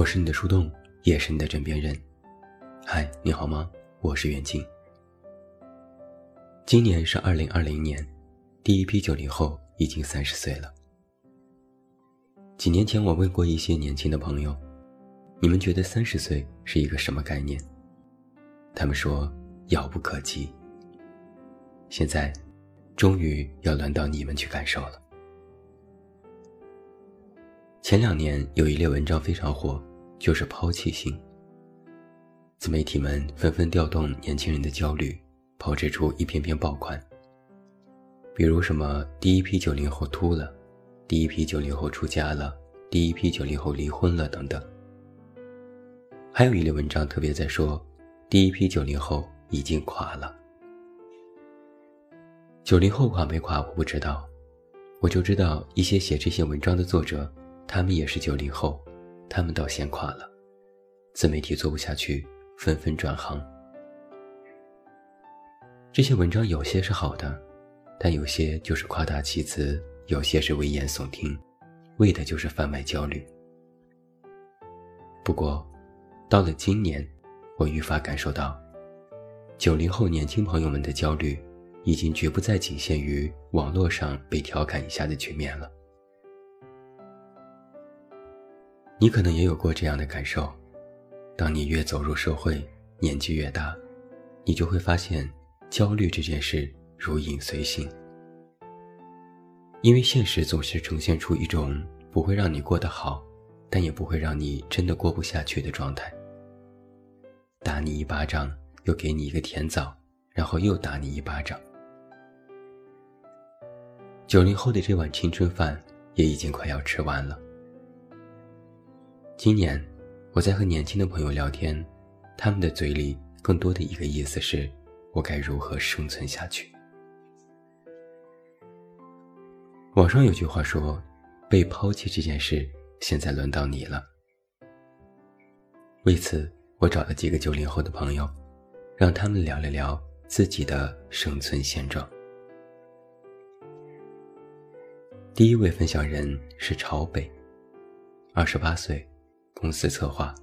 我是你的树洞，也是你的枕边人。嗨，你好吗？我是袁静。今年是二零二零年，第一批九零后已经三十岁了。几年前我问过一些年轻的朋友，你们觉得三十岁是一个什么概念？他们说遥不可及。现在，终于要轮到你们去感受了。前两年有一列文章非常火，就是抛弃性。自媒体们纷纷调动年轻人的焦虑，炮制出一篇篇爆款。比如什么第一批九零后秃了，第一批九零后出家了，第一批九零后离婚了等等。还有一类文章特别在说，第一批九零后已经垮了。九零后垮没垮我不知道，我就知道一些写这些文章的作者。他们也是九零后，他们倒先垮了，自媒体做不下去，纷纷转行。这些文章有些是好的，但有些就是夸大其词，有些是危言耸听，为的就是贩卖焦虑。不过，到了今年，我愈发感受到，九零后年轻朋友们的焦虑，已经绝不再仅限于网络上被调侃一下的局面了。你可能也有过这样的感受，当你越走入社会，年纪越大，你就会发现焦虑这件事如影随形。因为现实总是呈现出一种不会让你过得好，但也不会让你真的过不下去的状态。打你一巴掌，又给你一个甜枣，然后又打你一巴掌。九零后的这碗青春饭也已经快要吃完了。今年，我在和年轻的朋友聊天，他们的嘴里更多的一个意思是：我该如何生存下去？网上有句话说：“被抛弃这件事，现在轮到你了。”为此，我找了几个九零后的朋友，让他们聊了聊自己的生存现状。第一位分享人是朝北，二十八岁。公司策划。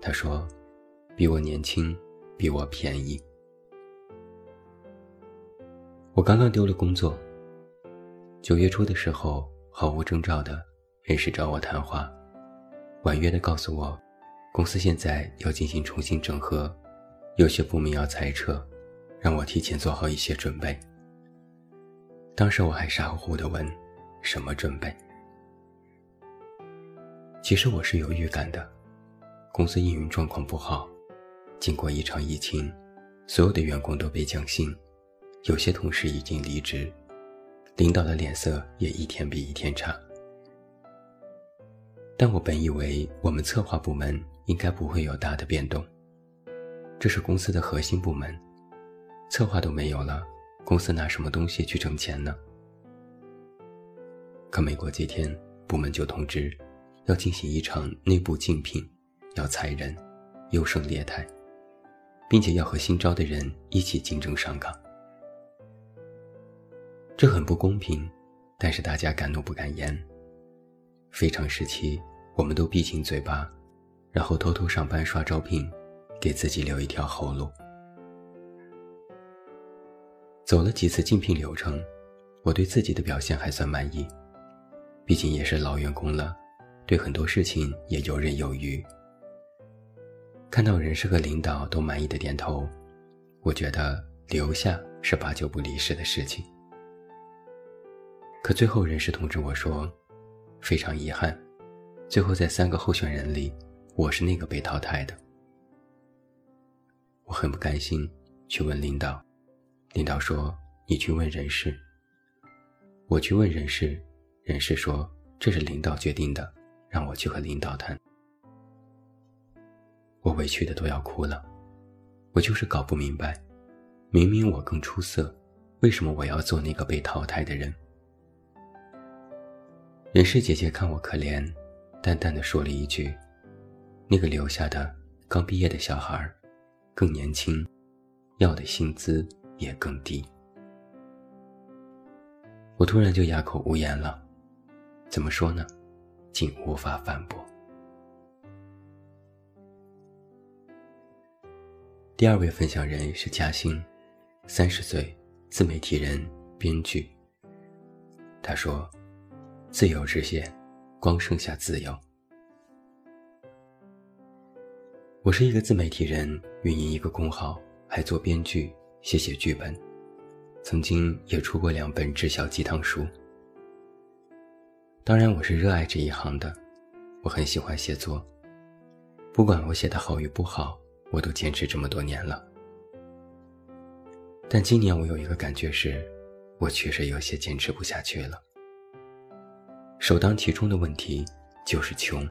他说：“比我年轻，比我便宜。我刚刚丢了工作。九月初的时候，毫无征兆的，人事找我谈话，婉约的告诉我，公司现在要进行重新整合，有些部门要裁撤，让我提前做好一些准备。当时我还傻乎乎的问：什么准备？”其实我是有预感的，公司运营状况不好，经过一场疫情，所有的员工都被降薪，有些同事已经离职，领导的脸色也一天比一天差。但我本以为我们策划部门应该不会有大的变动，这是公司的核心部门，策划都没有了，公司拿什么东西去挣钱呢？可没过几天，部门就通知。要进行一场内部竞聘，要裁人，优胜劣汰，并且要和新招的人一起竞争上岗。这很不公平，但是大家敢怒不敢言。非常时期，我们都闭紧嘴巴，然后偷偷上班刷招聘，给自己留一条后路。走了几次竞聘流程，我对自己的表现还算满意，毕竟也是老员工了。对很多事情也游刃有余。看到人事和领导都满意的点头，我觉得留下是八九不离十的事情。可最后人事通知我说，非常遗憾，最后在三个候选人里，我是那个被淘汰的。我很不甘心，去问领导，领导说你去问人事。我去问人事，人事说这是领导决定的。让我去和领导谈，我委屈的都要哭了。我就是搞不明白，明明我更出色，为什么我要做那个被淘汰的人？人事姐姐看我可怜，淡淡的说了一句：“那个留下的刚毕业的小孩，更年轻，要的薪资也更低。”我突然就哑口无言了。怎么说呢？竟无法反驳。第二位分享人是嘉兴，三十岁，自媒体人、编剧。他说：“自由之限，光剩下自由。”我是一个自媒体人，运营一个公号，还做编剧，写写剧本，曾经也出过两本直销鸡汤书。当然，我是热爱这一行的，我很喜欢写作，不管我写的好与不好。我都坚持这么多年了，但今年我有一个感觉是，我确实有些坚持不下去了。首当其冲的问题就是穷。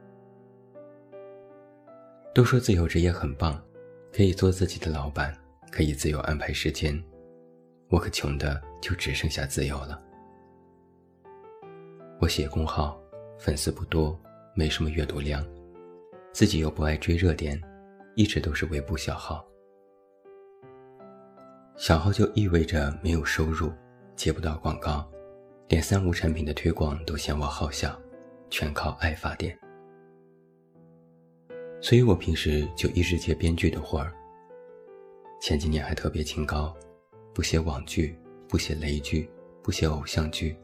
都说自由职业很棒，可以做自己的老板，可以自由安排时间，我可穷的就只剩下自由了。我写公号，粉丝不多，没什么阅读量，自己又不爱追热点。一直都是微步小号，小号就意味着没有收入，接不到广告，连三无产品的推广都嫌我好笑，全靠爱发电。所以我平时就一直接编剧的活儿。前几年还特别清高，不写网剧，不写雷剧，不写偶像剧，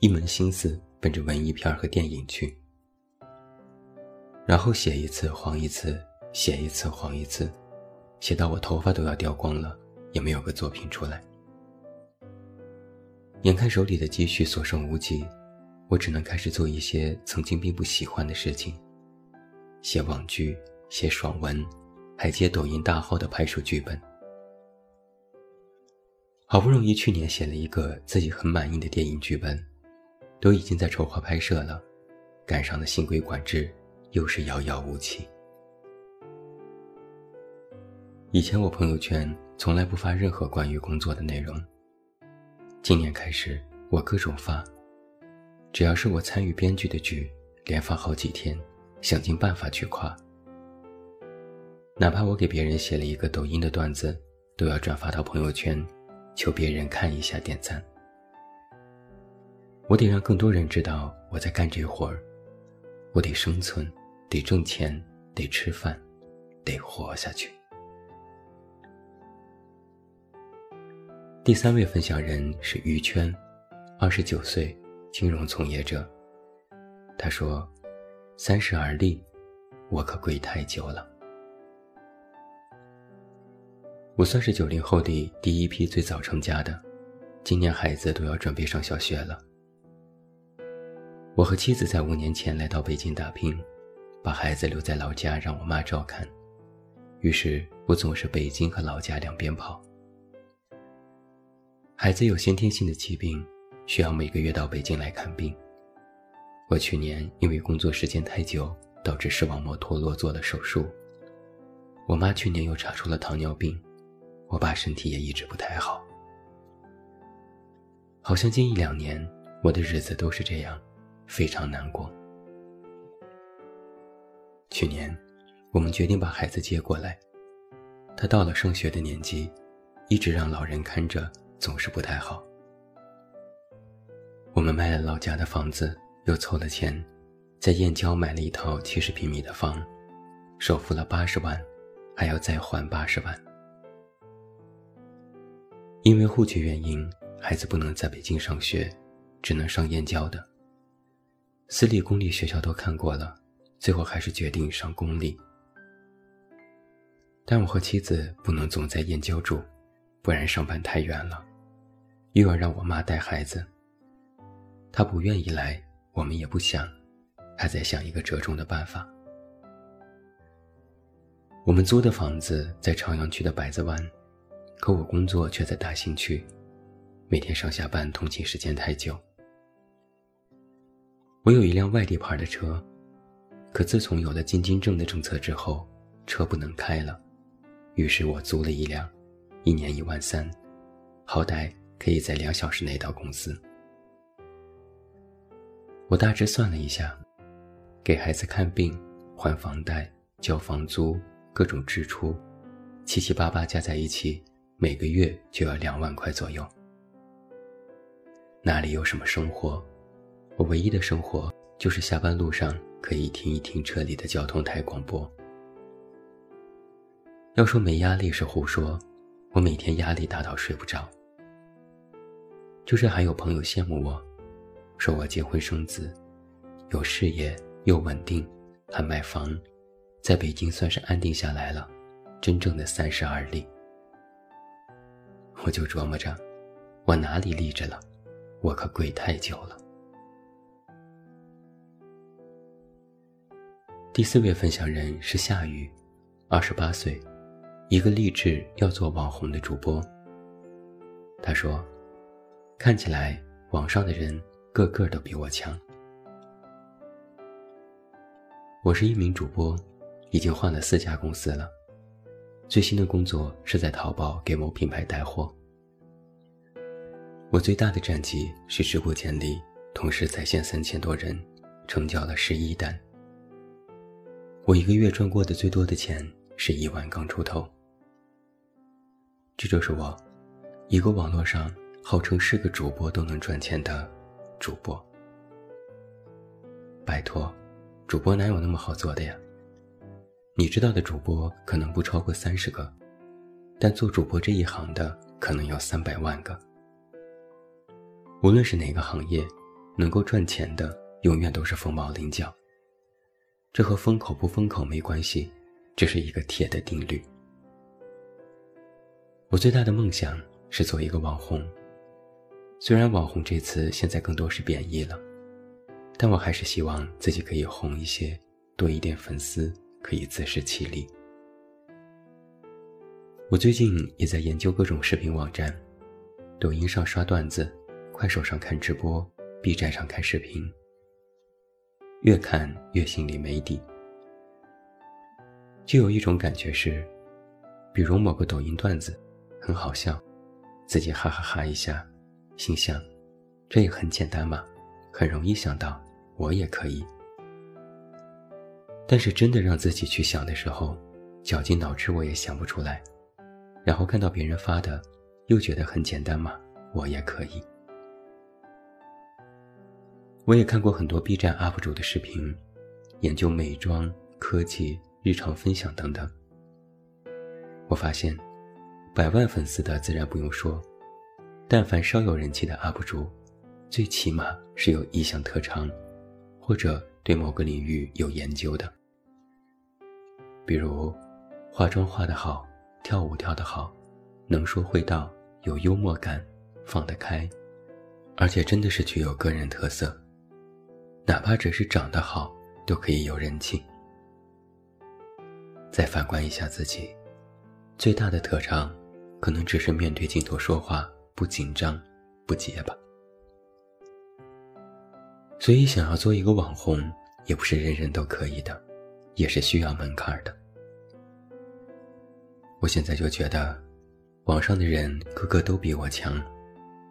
一门心思奔着文艺片和电影去，然后写一次黄一次。写一次黄一次，写到我头发都要掉光了，也没有个作品出来。眼看手里的积蓄所剩无几，我只能开始做一些曾经并不喜欢的事情：写网剧、写爽文，还接抖音大号的拍摄剧本。好不容易去年写了一个自己很满意的电影剧本，都已经在筹划拍摄了，赶上了新规管制，又是遥遥无期。以前我朋友圈从来不发任何关于工作的内容。今年开始，我各种发，只要是我参与编剧的剧，连发好几天，想尽办法去夸。哪怕我给别人写了一个抖音的段子，都要转发到朋友圈，求别人看一下点赞。我得让更多人知道我在干这活儿，我得生存，得挣钱，得吃饭，得活下去。第三位分享人是于圈，二十九岁，金融从业者。他说：“三十而立，我可跪太久了。我算是九零后的第一批最早成家的，今年孩子都要准备上小学了。我和妻子在五年前来到北京打拼，把孩子留在老家让我妈照看，于是我总是北京和老家两边跑。”孩子有先天性的疾病，需要每个月到北京来看病。我去年因为工作时间太久，导致视网膜脱落做了手术。我妈去年又查出了糖尿病，我爸身体也一直不太好。好像近一两年，我的日子都是这样，非常难过。去年，我们决定把孩子接过来，他到了上学的年纪，一直让老人看着。总是不太好。我们卖了老家的房子，又凑了钱，在燕郊买了一套七十平米的房，首付了八十万，还要再还八十万。因为户籍原因，孩子不能在北京上学，只能上燕郊的。私立、公立学校都看过了，最后还是决定上公立。但我和妻子不能总在燕郊住。不然上班太远了，又要让我妈带孩子。她不愿意来，我们也不想，还在想一个折中的办法。我们租的房子在朝阳区的百子湾，可我工作却在大兴区，每天上下班通勤时间太久。我有一辆外地牌的车，可自从有了进京证的政策之后，车不能开了，于是我租了一辆。一年一万三，好歹可以在两小时内到公司。我大致算了一下，给孩子看病、还房贷、交房租，各种支出，七七八八加在一起，每个月就要两万块左右。哪里有什么生活？我唯一的生活就是下班路上可以听一听车里的交通台广播。要说没压力是胡说，我每天压力大到睡不着。就是还有朋友羡慕我，说我结婚生子，有事业又稳定，还买房，在北京算是安定下来了，真正的三十而立。我就琢磨着，我哪里立着了？我可跪太久了。第四位分享人是夏雨，二十八岁。一个立志要做网红的主播。他说：“看起来网上的人个个都比我强。我是一名主播，已经换了四家公司了。最新的工作是在淘宝给某品牌带货。我最大的战绩是直播间里同时在线三千多人，成交了十一单。我一个月赚过的最多的钱是一万刚出头。”这就是我，一个网络上号称是个主播都能赚钱的主播。拜托，主播哪有那么好做的呀？你知道的主播可能不超过三十个，但做主播这一行的可能有三百万个。无论是哪个行业，能够赚钱的永远都是凤毛麟角。这和风口不风口没关系，这是一个铁的定律。我最大的梦想是做一个网红。虽然“网红”这词现在更多是贬义了，但我还是希望自己可以红一些，多一点粉丝，可以自食其力。我最近也在研究各种视频网站，抖音上刷段子，快手上看直播，B 站上看视频。越看越心里没底，就有一种感觉是，比如某个抖音段子。很好笑，自己哈哈哈一下，心想，这也很简单嘛，很容易想到，我也可以。但是真的让自己去想的时候，绞尽脑汁我也想不出来。然后看到别人发的，又觉得很简单嘛，我也可以。我也看过很多 B 站 UP 主的视频，研究美妆、科技、日常分享等等。我发现。百万粉丝的自然不用说，但凡稍有人气的 UP 主，最起码是有一项特长，或者对某个领域有研究的。比如，化妆化得好，跳舞跳得好，能说会道，有幽默感，放得开，而且真的是具有个人特色，哪怕只是长得好，都可以有人气。再反观一下自己，最大的特长。可能只是面对镜头说话不紧张、不结巴，所以想要做一个网红，也不是人人都可以的，也是需要门槛的。我现在就觉得，网上的人个个都比我强，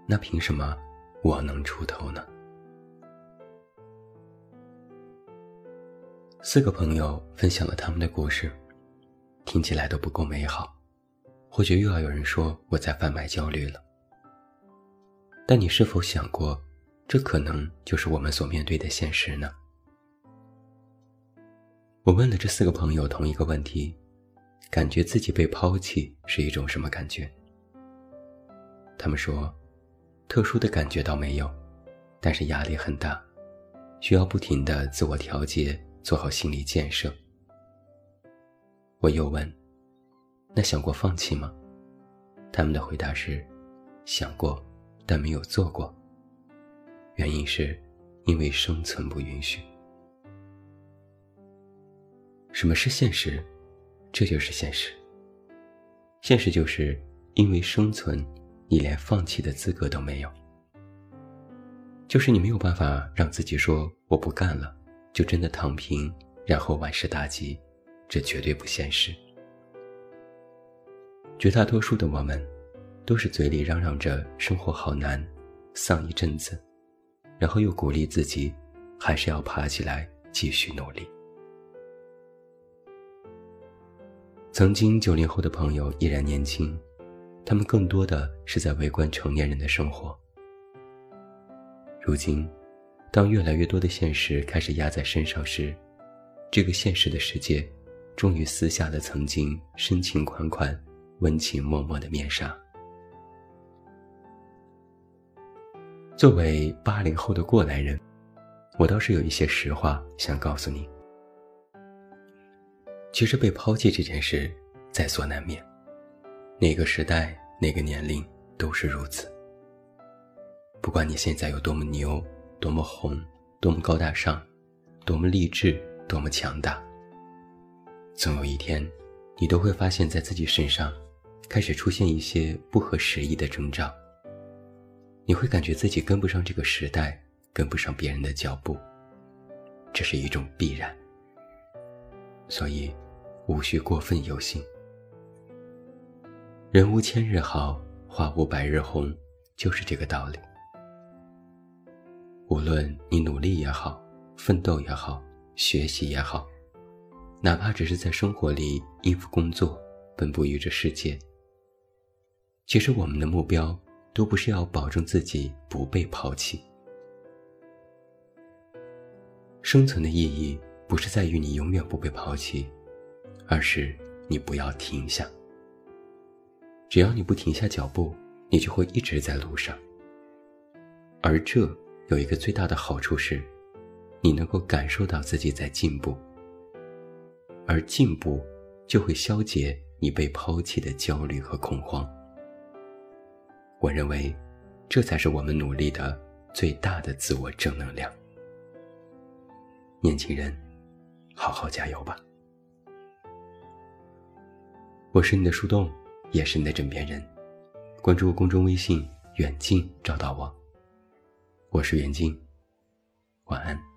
那凭什么我能出头呢？四个朋友分享了他们的故事，听起来都不够美好。或许又要有人说我在贩卖焦虑了，但你是否想过，这可能就是我们所面对的现实呢？我问了这四个朋友同一个问题：感觉自己被抛弃是一种什么感觉？他们说，特殊的感觉倒没有，但是压力很大，需要不停的自我调节，做好心理建设。我又问。那想过放弃吗？他们的回答是：想过，但没有做过。原因是，因为生存不允许。什么是现实？这就是现实。现实就是因为生存，你连放弃的资格都没有。就是你没有办法让自己说我不干了，就真的躺平，然后万事大吉，这绝对不现实。绝大多数的我们，都是嘴里嚷嚷着生活好难，丧一阵子，然后又鼓励自己，还是要爬起来继续努力。曾经九零后的朋友依然年轻，他们更多的是在围观成年人的生活。如今，当越来越多的现实开始压在身上时，这个现实的世界，终于撕下了曾经深情款款、温情脉脉的面纱。作为八零后的过来人，我倒是有一些实话想告诉你。其实被抛弃这件事在所难免，哪个时代、哪个年龄都是如此。不管你现在有多么牛、多么红、多么高大上、多么励志、多么强大，总有一天，你都会发现，在自己身上开始出现一些不合时宜的征兆。你会感觉自己跟不上这个时代，跟不上别人的脚步，这是一种必然。所以，无需过分忧心。人无千日好，花无百日红，就是这个道理。无论你努力也好，奋斗也好，学习也好，哪怕只是在生活里应付工作，奔波于这世界，其实我们的目标。都不是要保证自己不被抛弃。生存的意义不是在于你永远不被抛弃，而是你不要停下。只要你不停下脚步，你就会一直在路上。而这有一个最大的好处是，你能够感受到自己在进步，而进步就会消解你被抛弃的焦虑和恐慌。我认为，这才是我们努力的最大的自我正能量。年轻人，好好加油吧！我是你的树洞，也是你的枕边人。关注公众微信“远近”，找到我。我是袁静，晚安。